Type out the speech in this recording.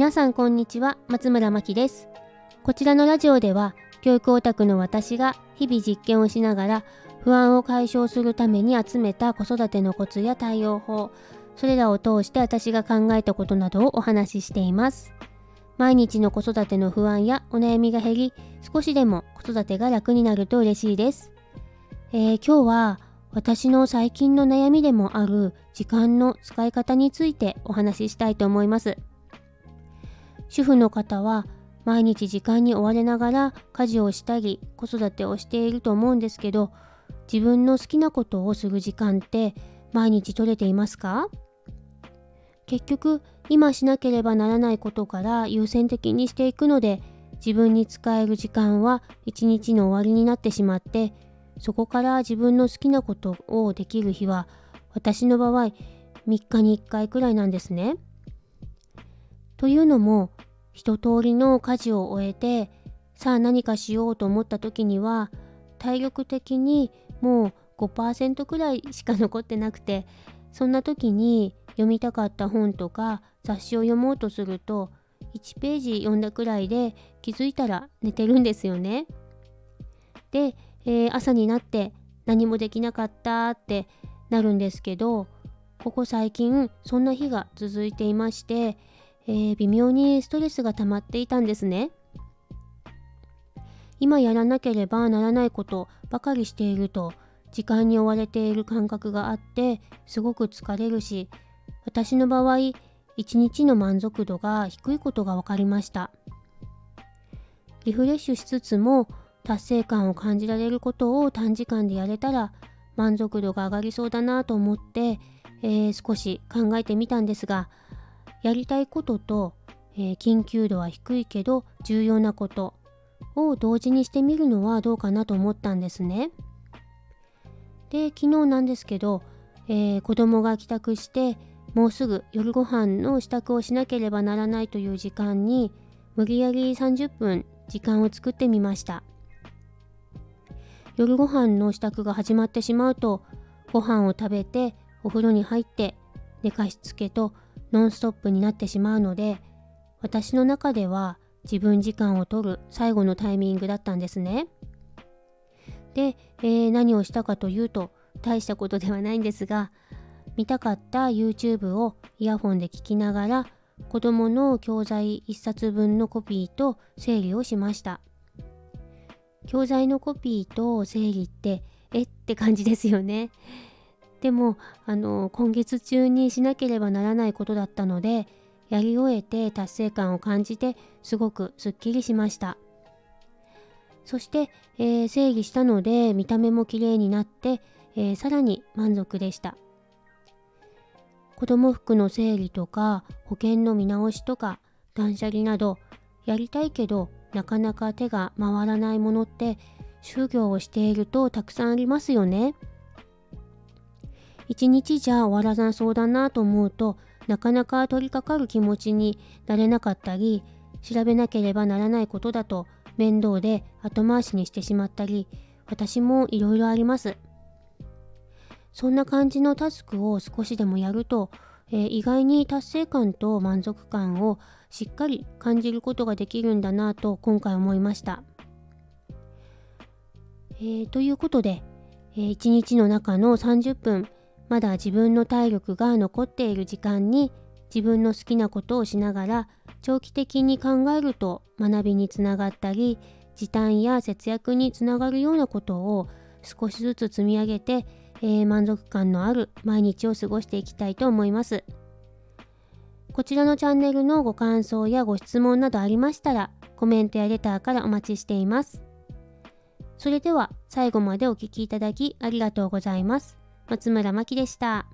皆さんこんにちは松村真希です。こちらのラジオでは教育オタクの私が日々実験をしながら不安を解消するために集めた子育てのコツや対応法それらを通して私が考えたことなどをお話ししています。毎日の子育ての不安やお悩みが減り少しでも子育てが楽になると嬉しいです、えー、今日は私の最近の悩みでもある時間の使い方についてお話ししたいと思います。主婦の方は毎日時間に追われながら家事をしたり子育てをしていると思うんですけど自分の好きなことをする時間って毎日取れていますか？結局今しなければならないことから優先的にしていくので自分に使える時間は一日の終わりになってしまってそこから自分の好きなことをできる日は私の場合3日に1回くらいなんですね。というのも一通りの家事を終えてさあ何かしようと思った時には体力的にもう5%くらいしか残ってなくてそんな時に読みたかった本とか雑誌を読もうとすると1ページ読んだくらいで気づいたら寝てるんですよね。で、えー、朝になって何もできなかったってなるんですけどここ最近そんな日が続いていましてえー、微妙にストレスが溜まっていたんですね。今やらなければならないことばかりしていると時間に追われている感覚があってすごく疲れるし私の場合一日の満足度が低いことが分かりましたリフレッシュしつつも達成感を感じられることを短時間でやれたら満足度が上がりそうだなと思って、えー、少し考えてみたんですがやりたいことと、えー、緊急度は低いけど重要なことを同時にしてみるのはどうかなと思ったんですね。で昨日なんですけど、えー、子供が帰宅してもうすぐ夜ご飯の支度をしなければならないという時間に無理やり30分時間を作ってみました夜ご飯の支度が始まってしまうとご飯を食べてお風呂に入って寝かしつけとノンストップになってしまうので私の中では自分時間を取る最後のタイミングだったんですね。で、えー、何をしたかというと大したことではないんですが見たかった YouTube をイヤホンで聞きながら子供の教材1冊分のコピーと整理をしました。教材のコピーと整理ってえって感じですよね。でもあの今月中にしなければならないことだったのでやり終えて達成感を感じてすごくすっきりしましたそして、えー、整理したので見た目も綺麗になって、えー、さらに満足でした子供服の整理とか保険の見直しとか断捨離などやりたいけどなかなか手が回らないものって就業をしているとたくさんありますよね。一日じゃ終わらなそうだなと思うとなかなか取り掛かる気持ちになれなかったり調べなければならないことだと面倒で後回しにしてしまったり私もいろいろあります。そんな感じのタスクを少しでもやると、えー、意外に達成感と満足感をしっかり感じることができるんだなと今回思いました、えー、ということで、えー、1日の中の30分まだ自分の体力が残っている時間に自分の好きなことをしながら長期的に考えると学びにつながったり時短や節約につながるようなことを少しずつ積み上げて、えー、満足感のある毎日を過ごしていきたいと思います。こちらのチャンネルのご感想やご質問などありましたらコメントやレターからお待ちしています。それでは最後までお聴きいただきありがとうございます。松村真希でした。